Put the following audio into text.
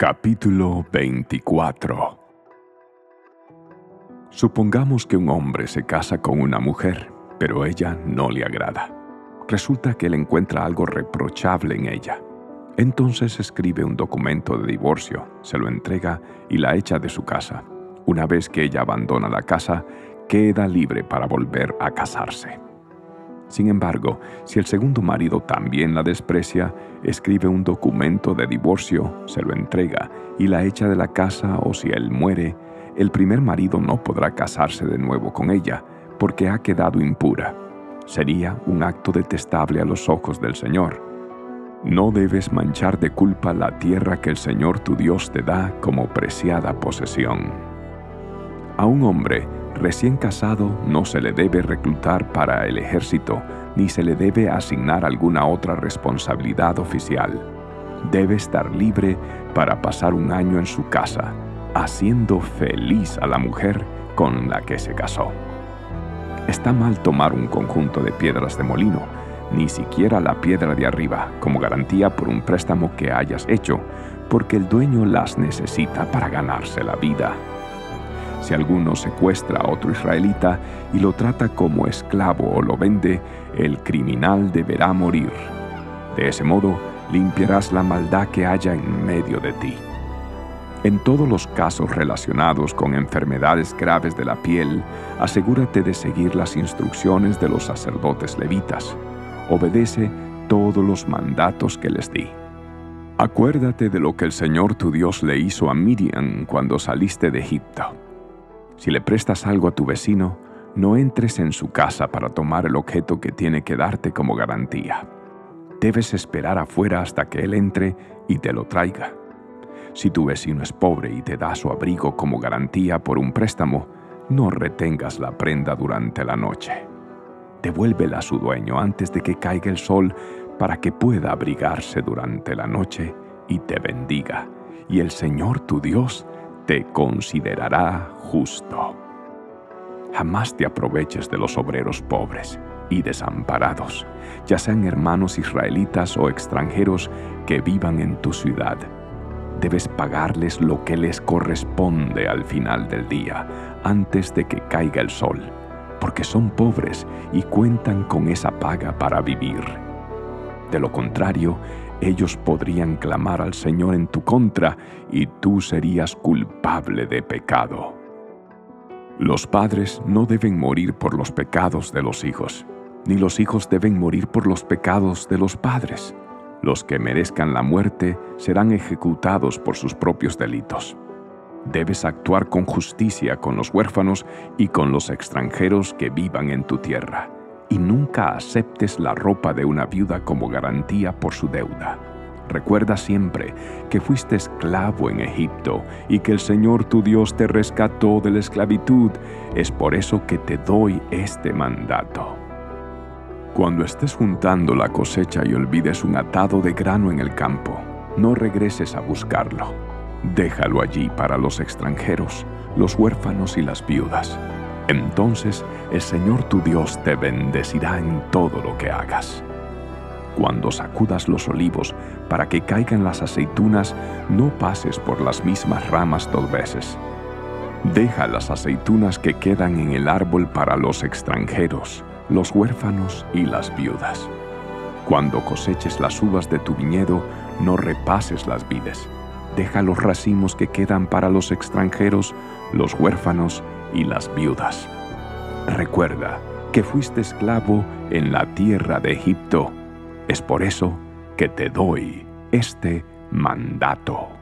Capítulo 24 Supongamos que un hombre se casa con una mujer, pero ella no le agrada. Resulta que él encuentra algo reprochable en ella. Entonces escribe un documento de divorcio, se lo entrega y la echa de su casa. Una vez que ella abandona la casa, queda libre para volver a casarse. Sin embargo, si el segundo marido también la desprecia, escribe un documento de divorcio, se lo entrega y la echa de la casa o si él muere, el primer marido no podrá casarse de nuevo con ella porque ha quedado impura. Sería un acto detestable a los ojos del Señor. No debes manchar de culpa la tierra que el Señor tu Dios te da como preciada posesión. A un hombre recién casado no se le debe reclutar para el ejército ni se le debe asignar alguna otra responsabilidad oficial. Debe estar libre para pasar un año en su casa, haciendo feliz a la mujer con la que se casó. Está mal tomar un conjunto de piedras de molino, ni siquiera la piedra de arriba, como garantía por un préstamo que hayas hecho, porque el dueño las necesita para ganarse la vida. Si alguno secuestra a otro israelita y lo trata como esclavo o lo vende, el criminal deberá morir. De ese modo, limpiarás la maldad que haya en medio de ti. En todos los casos relacionados con enfermedades graves de la piel, asegúrate de seguir las instrucciones de los sacerdotes levitas. Obedece todos los mandatos que les di. Acuérdate de lo que el Señor tu Dios le hizo a Miriam cuando saliste de Egipto. Si le prestas algo a tu vecino, no entres en su casa para tomar el objeto que tiene que darte como garantía. Debes esperar afuera hasta que él entre y te lo traiga. Si tu vecino es pobre y te da su abrigo como garantía por un préstamo, no retengas la prenda durante la noche. Devuélvela a su dueño antes de que caiga el sol para que pueda abrigarse durante la noche y te bendiga, y el Señor tu Dios te considerará justo. Jamás te aproveches de los obreros pobres y desamparados, ya sean hermanos israelitas o extranjeros que vivan en tu ciudad. Debes pagarles lo que les corresponde al final del día, antes de que caiga el sol, porque son pobres y cuentan con esa paga para vivir. De lo contrario, ellos podrían clamar al Señor en tu contra y tú serías culpable de pecado. Los padres no deben morir por los pecados de los hijos, ni los hijos deben morir por los pecados de los padres. Los que merezcan la muerte serán ejecutados por sus propios delitos. Debes actuar con justicia con los huérfanos y con los extranjeros que vivan en tu tierra y nunca aceptes la ropa de una viuda como garantía por su deuda. Recuerda siempre que fuiste esclavo en Egipto y que el Señor tu Dios te rescató de la esclavitud. Es por eso que te doy este mandato. Cuando estés juntando la cosecha y olvides un atado de grano en el campo, no regreses a buscarlo. Déjalo allí para los extranjeros, los huérfanos y las viudas entonces el Señor tu Dios te bendecirá en todo lo que hagas. Cuando sacudas los olivos para que caigan las aceitunas, no pases por las mismas ramas dos veces. Deja las aceitunas que quedan en el árbol para los extranjeros, los huérfanos y las viudas. Cuando coseches las uvas de tu viñedo, no repases las vides. Deja los racimos que quedan para los extranjeros, los huérfanos y las viudas. Recuerda que fuiste esclavo en la tierra de Egipto. Es por eso que te doy este mandato.